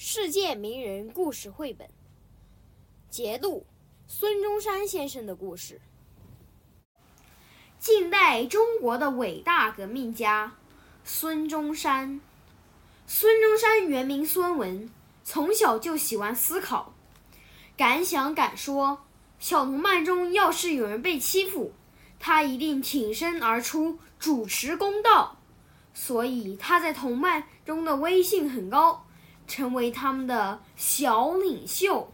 世界名人故事绘本，节录：孙中山先生的故事。近代中国的伟大革命家孙中山。孙中山原名孙文，从小就喜欢思考，敢想敢说。小同伴中要是有人被欺负，他一定挺身而出，主持公道。所以他在同伴中的威信很高。成为他们的小领袖。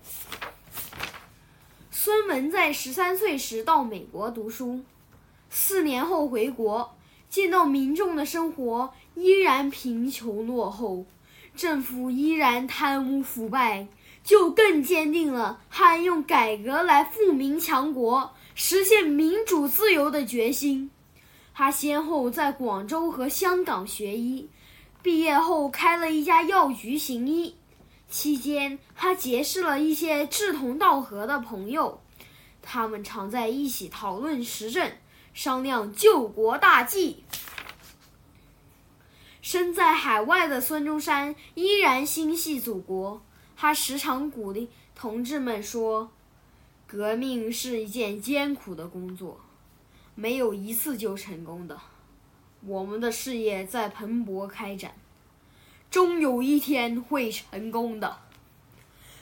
孙文在十三岁时到美国读书，四年后回国，见到民众的生活依然贫穷落后，政府依然贪污腐败，就更坚定了他用改革来富民强国、实现民主自由的决心。他先后在广州和香港学医。毕业后开了一家药局行医，期间他结识了一些志同道合的朋友，他们常在一起讨论时政，商量救国大计。身在海外的孙中山依然心系祖国，他时常鼓励同志们说：“革命是一件艰苦的工作，没有一次就成功的。”我们的事业在蓬勃开展，终有一天会成功的。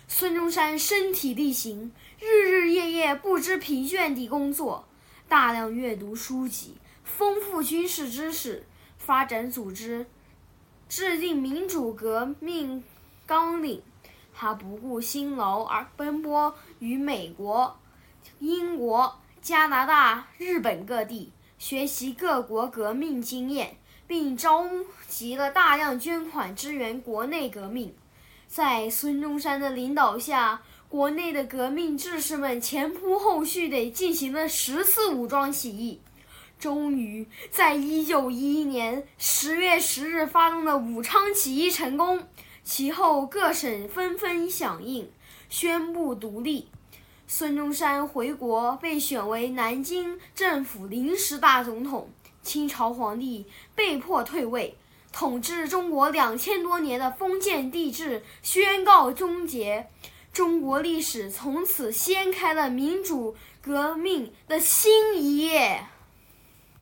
孙中山身体力行，日日夜夜不知疲倦地工作，大量阅读书籍，丰富军事知识，发展组织，制定民主革命纲领。他不顾辛劳而奔波于美国、英国、加拿大、日本各地。学习各国革命经验，并召集了大量捐款支援国内革命。在孙中山的领导下，国内的革命志士们前仆后继地进行了十次武装起义，终于在一九一一年十月十日发动的武昌起义成功。其后各省纷纷响应，宣布独立。孙中山回国，被选为南京政府临时大总统。清朝皇帝被迫退位，统治中国两千多年的封建帝制宣告终结。中国历史从此掀开了民主革命的新一页。